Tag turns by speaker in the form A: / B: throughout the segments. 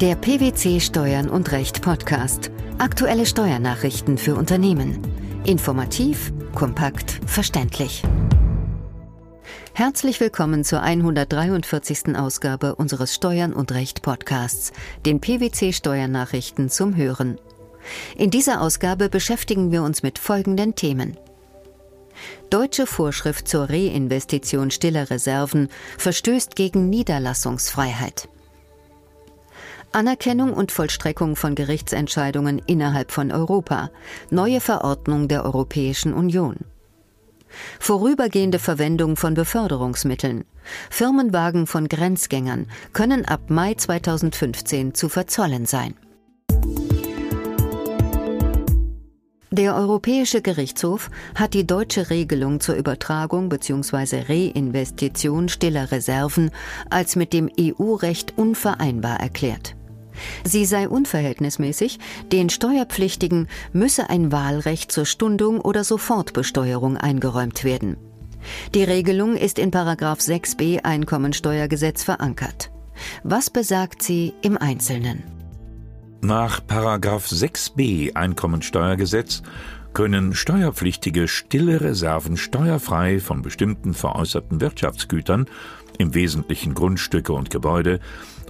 A: Der PwC Steuern und Recht Podcast. Aktuelle Steuernachrichten für Unternehmen. Informativ, kompakt, verständlich. Herzlich willkommen zur 143. Ausgabe unseres Steuern und Recht Podcasts, den PwC Steuernachrichten zum Hören. In dieser Ausgabe beschäftigen wir uns mit folgenden Themen. Deutsche Vorschrift zur Reinvestition stiller Reserven verstößt gegen Niederlassungsfreiheit. Anerkennung und Vollstreckung von Gerichtsentscheidungen innerhalb von Europa. Neue Verordnung der Europäischen Union. Vorübergehende Verwendung von Beförderungsmitteln. Firmenwagen von Grenzgängern können ab Mai 2015 zu verzollen sein. Der Europäische Gerichtshof hat die deutsche Regelung zur Übertragung bzw. Reinvestition stiller Reserven als mit dem EU-Recht unvereinbar erklärt. Sie sei unverhältnismäßig, den Steuerpflichtigen müsse ein Wahlrecht zur Stundung oder Sofortbesteuerung eingeräumt werden. Die Regelung ist in 6b Einkommensteuergesetz verankert. Was besagt sie im Einzelnen?
B: Nach 6b Einkommensteuergesetz können Steuerpflichtige stille Reserven steuerfrei von bestimmten veräußerten Wirtschaftsgütern, im Wesentlichen Grundstücke und Gebäude,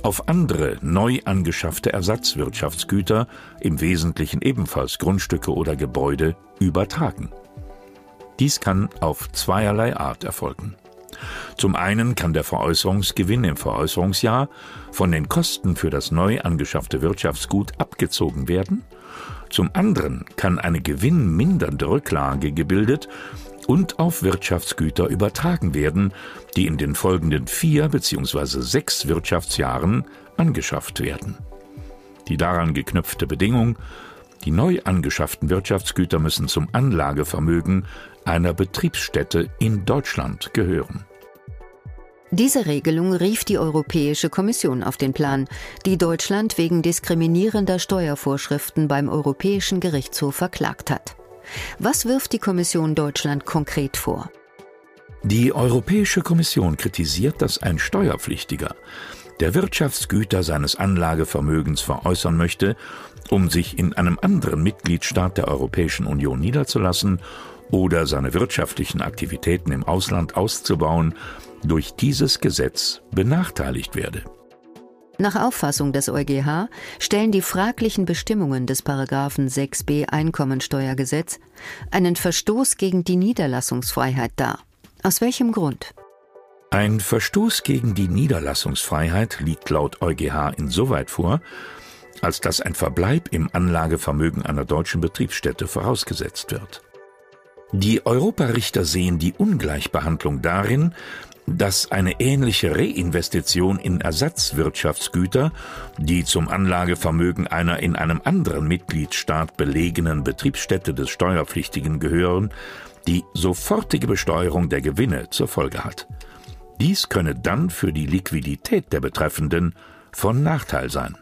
B: auf andere neu angeschaffte Ersatzwirtschaftsgüter, im Wesentlichen ebenfalls Grundstücke oder Gebäude, übertragen. Dies kann auf zweierlei Art erfolgen. Zum einen kann der Veräußerungsgewinn im Veräußerungsjahr von den Kosten für das neu angeschaffte Wirtschaftsgut abgezogen werden, zum anderen kann eine gewinnmindernde Rücklage gebildet und auf Wirtschaftsgüter übertragen werden, die in den folgenden vier bzw. sechs Wirtschaftsjahren angeschafft werden. Die daran geknüpfte Bedingung, die neu angeschafften Wirtschaftsgüter müssen zum Anlagevermögen einer Betriebsstätte in Deutschland gehören.
A: Diese Regelung rief die Europäische Kommission auf den Plan, die Deutschland wegen diskriminierender Steuervorschriften beim Europäischen Gerichtshof verklagt hat. Was wirft die Kommission Deutschland konkret vor?
B: Die Europäische Kommission kritisiert, dass ein Steuerpflichtiger, der Wirtschaftsgüter seines Anlagevermögens veräußern möchte, um sich in einem anderen Mitgliedstaat der Europäischen Union niederzulassen oder seine wirtschaftlichen Aktivitäten im Ausland auszubauen, durch dieses Gesetz benachteiligt werde.
A: Nach Auffassung des EuGH stellen die fraglichen Bestimmungen des Paragraphen 6b Einkommensteuergesetz einen Verstoß gegen die Niederlassungsfreiheit dar. Aus welchem Grund?
B: Ein Verstoß gegen die Niederlassungsfreiheit liegt laut EuGH insoweit vor, als dass ein Verbleib im Anlagevermögen einer deutschen Betriebsstätte vorausgesetzt wird. Die Europarichter sehen die Ungleichbehandlung darin, dass eine ähnliche Reinvestition in Ersatzwirtschaftsgüter, die zum Anlagevermögen einer in einem anderen Mitgliedstaat belegenen Betriebsstätte des Steuerpflichtigen gehören, die sofortige Besteuerung der Gewinne zur Folge hat. Dies könne dann für die Liquidität der Betreffenden von Nachteil sein.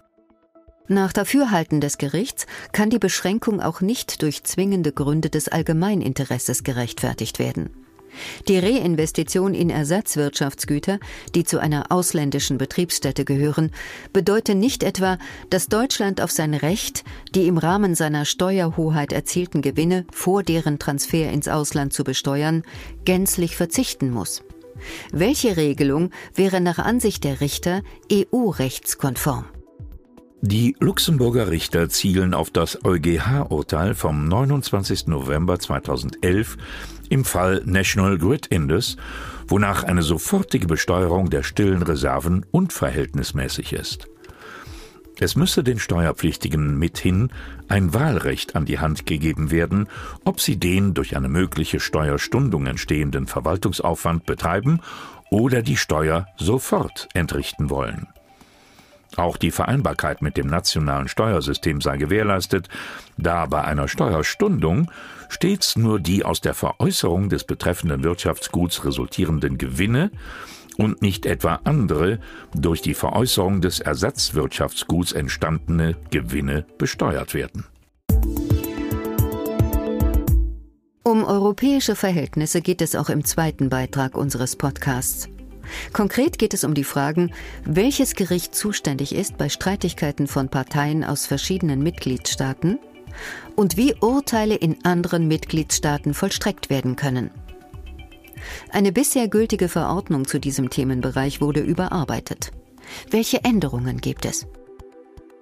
A: Nach Dafürhalten des Gerichts kann die Beschränkung auch nicht durch zwingende Gründe des Allgemeininteresses gerechtfertigt werden. Die Reinvestition in Ersatzwirtschaftsgüter, die zu einer ausländischen Betriebsstätte gehören, bedeutet nicht etwa, dass Deutschland auf sein Recht, die im Rahmen seiner Steuerhoheit erzielten Gewinne vor deren Transfer ins Ausland zu besteuern, gänzlich verzichten muss. Welche Regelung wäre nach Ansicht der Richter EU-rechtskonform?
B: Die Luxemburger Richter zielen auf das EuGH-Urteil vom 29. November 2011 im Fall National Grid Indus, wonach eine sofortige Besteuerung der stillen Reserven unverhältnismäßig ist. Es müsse den Steuerpflichtigen mithin ein Wahlrecht an die Hand gegeben werden, ob sie den durch eine mögliche Steuerstundung entstehenden Verwaltungsaufwand betreiben oder die Steuer sofort entrichten wollen. Auch die Vereinbarkeit mit dem nationalen Steuersystem sei gewährleistet, da bei einer Steuerstundung stets nur die aus der Veräußerung des betreffenden Wirtschaftsguts resultierenden Gewinne und nicht etwa andere durch die Veräußerung des Ersatzwirtschaftsguts entstandene Gewinne besteuert werden.
A: Um europäische Verhältnisse geht es auch im zweiten Beitrag unseres Podcasts. Konkret geht es um die Fragen, welches Gericht zuständig ist bei Streitigkeiten von Parteien aus verschiedenen Mitgliedstaaten und wie Urteile in anderen Mitgliedstaaten vollstreckt werden können. Eine bisher gültige Verordnung zu diesem Themenbereich wurde überarbeitet. Welche Änderungen gibt es?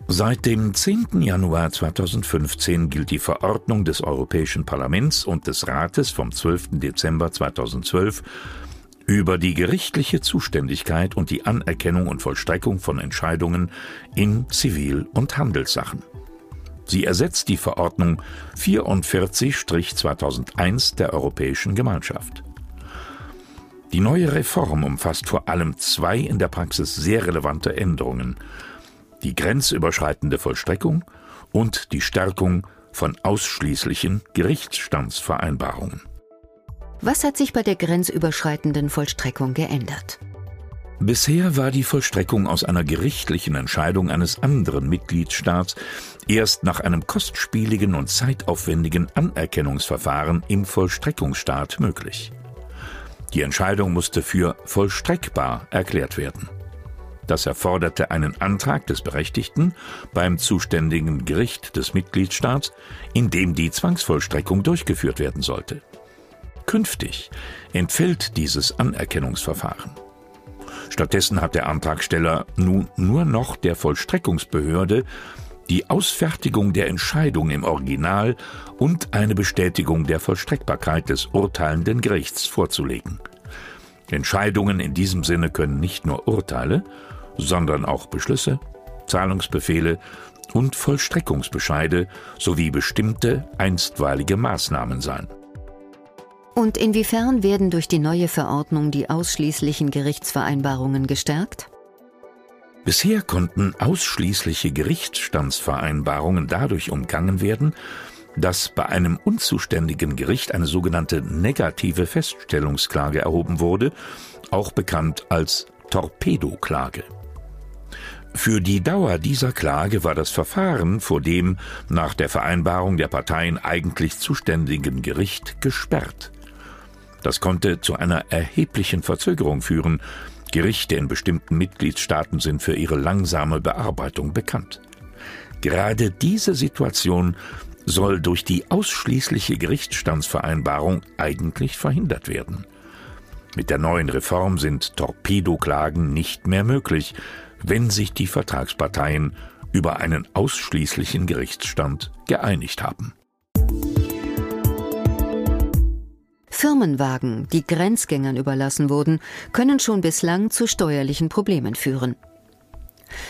B: Seit dem 10. Januar 2015 gilt die Verordnung des Europäischen Parlaments und des Rates vom 12. Dezember 2012 über die gerichtliche Zuständigkeit und die Anerkennung und Vollstreckung von Entscheidungen in Zivil- und Handelssachen. Sie ersetzt die Verordnung 44-2001 der Europäischen Gemeinschaft. Die neue Reform umfasst vor allem zwei in der Praxis sehr relevante Änderungen – die grenzüberschreitende Vollstreckung und die Stärkung von ausschließlichen Gerichtsstandsvereinbarungen.
A: Was hat sich bei der grenzüberschreitenden Vollstreckung geändert?
B: Bisher war die Vollstreckung aus einer gerichtlichen Entscheidung eines anderen Mitgliedstaats erst nach einem kostspieligen und zeitaufwendigen Anerkennungsverfahren im Vollstreckungsstaat möglich. Die Entscheidung musste für vollstreckbar erklärt werden. Das erforderte einen Antrag des Berechtigten beim zuständigen Gericht des Mitgliedstaats, in dem die Zwangsvollstreckung durchgeführt werden sollte. Künftig entfällt dieses Anerkennungsverfahren. Stattdessen hat der Antragsteller nun nur noch der Vollstreckungsbehörde die Ausfertigung der Entscheidung im Original und eine Bestätigung der Vollstreckbarkeit des urteilenden Gerichts vorzulegen. Entscheidungen in diesem Sinne können nicht nur Urteile, sondern auch Beschlüsse, Zahlungsbefehle und Vollstreckungsbescheide sowie bestimmte einstweilige Maßnahmen sein.
A: Und inwiefern werden durch die neue Verordnung die ausschließlichen Gerichtsvereinbarungen gestärkt?
B: Bisher konnten ausschließliche Gerichtsstandsvereinbarungen dadurch umgangen werden, dass bei einem unzuständigen Gericht eine sogenannte negative Feststellungsklage erhoben wurde, auch bekannt als Torpedoklage. Für die Dauer dieser Klage war das Verfahren vor dem nach der Vereinbarung der Parteien eigentlich zuständigen Gericht gesperrt. Das konnte zu einer erheblichen Verzögerung führen. Gerichte in bestimmten Mitgliedstaaten sind für ihre langsame Bearbeitung bekannt. Gerade diese Situation soll durch die ausschließliche Gerichtsstandsvereinbarung eigentlich verhindert werden. Mit der neuen Reform sind Torpedoklagen nicht mehr möglich, wenn sich die Vertragsparteien über einen ausschließlichen Gerichtsstand geeinigt haben.
A: Firmenwagen, die Grenzgängern überlassen wurden, können schon bislang zu steuerlichen Problemen führen.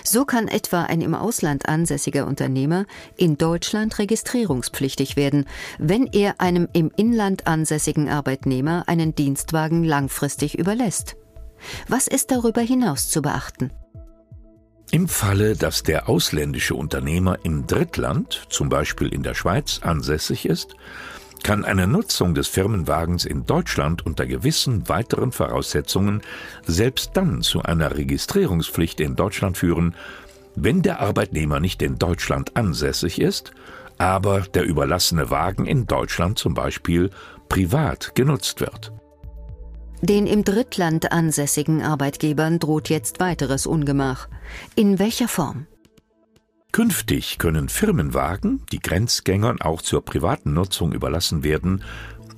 A: So kann etwa ein im Ausland ansässiger Unternehmer in Deutschland registrierungspflichtig werden, wenn er einem im Inland ansässigen Arbeitnehmer einen Dienstwagen langfristig überlässt. Was ist darüber hinaus zu beachten?
B: Im Falle, dass der ausländische Unternehmer im Drittland, zum Beispiel in der Schweiz, ansässig ist, kann eine Nutzung des Firmenwagens in Deutschland unter gewissen weiteren Voraussetzungen selbst dann zu einer Registrierungspflicht in Deutschland führen, wenn der Arbeitnehmer nicht in Deutschland ansässig ist, aber der überlassene Wagen in Deutschland zum Beispiel privat genutzt wird.
A: Den im Drittland ansässigen Arbeitgebern droht jetzt weiteres Ungemach. In welcher Form?
B: Künftig können Firmenwagen, die Grenzgängern auch zur privaten Nutzung überlassen werden,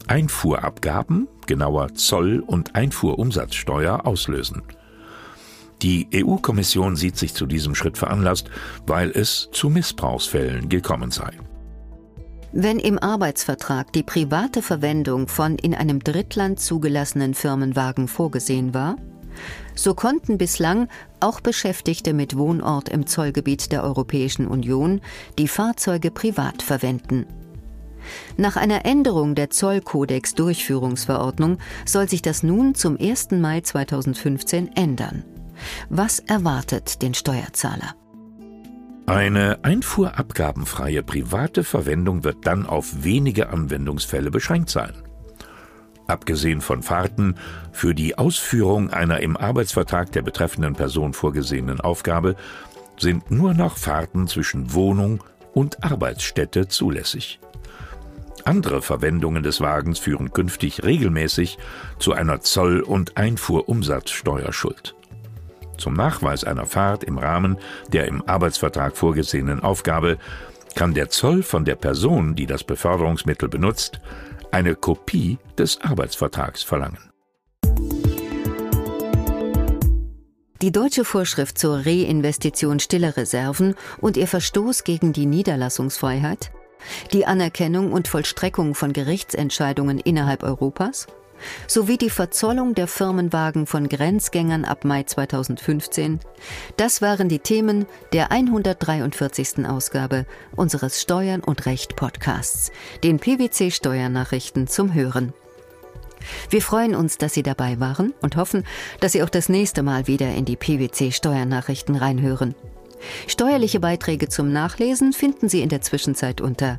B: Einfuhrabgaben, genauer Zoll- und Einfuhrumsatzsteuer auslösen. Die EU-Kommission sieht sich zu diesem Schritt veranlasst, weil es zu Missbrauchsfällen gekommen sei.
A: Wenn im Arbeitsvertrag die private Verwendung von in einem Drittland zugelassenen Firmenwagen vorgesehen war, so konnten bislang auch Beschäftigte mit Wohnort im Zollgebiet der Europäischen Union die Fahrzeuge privat verwenden. Nach einer Änderung der Zollkodex-Durchführungsverordnung soll sich das nun zum 1. Mai 2015 ändern. Was erwartet den Steuerzahler?
B: Eine einfuhrabgabenfreie private Verwendung wird dann auf wenige Anwendungsfälle beschränkt sein. Abgesehen von Fahrten für die Ausführung einer im Arbeitsvertrag der betreffenden Person vorgesehenen Aufgabe sind nur noch Fahrten zwischen Wohnung und Arbeitsstätte zulässig. Andere Verwendungen des Wagens führen künftig regelmäßig zu einer Zoll- und Einfuhrumsatzsteuerschuld. Zum Nachweis einer Fahrt im Rahmen der im Arbeitsvertrag vorgesehenen Aufgabe kann der Zoll von der Person, die das Beförderungsmittel benutzt, eine Kopie des Arbeitsvertrags verlangen.
A: Die deutsche Vorschrift zur Reinvestition stiller Reserven und ihr Verstoß gegen die Niederlassungsfreiheit, die Anerkennung und Vollstreckung von Gerichtsentscheidungen innerhalb Europas sowie die Verzollung der Firmenwagen von Grenzgängern ab Mai 2015, das waren die Themen der 143. Ausgabe unseres Steuern und Recht Podcasts, den PwC Steuernachrichten zum Hören. Wir freuen uns, dass Sie dabei waren und hoffen, dass Sie auch das nächste Mal wieder in die PwC Steuernachrichten reinhören. Steuerliche Beiträge zum Nachlesen finden Sie in der Zwischenzeit unter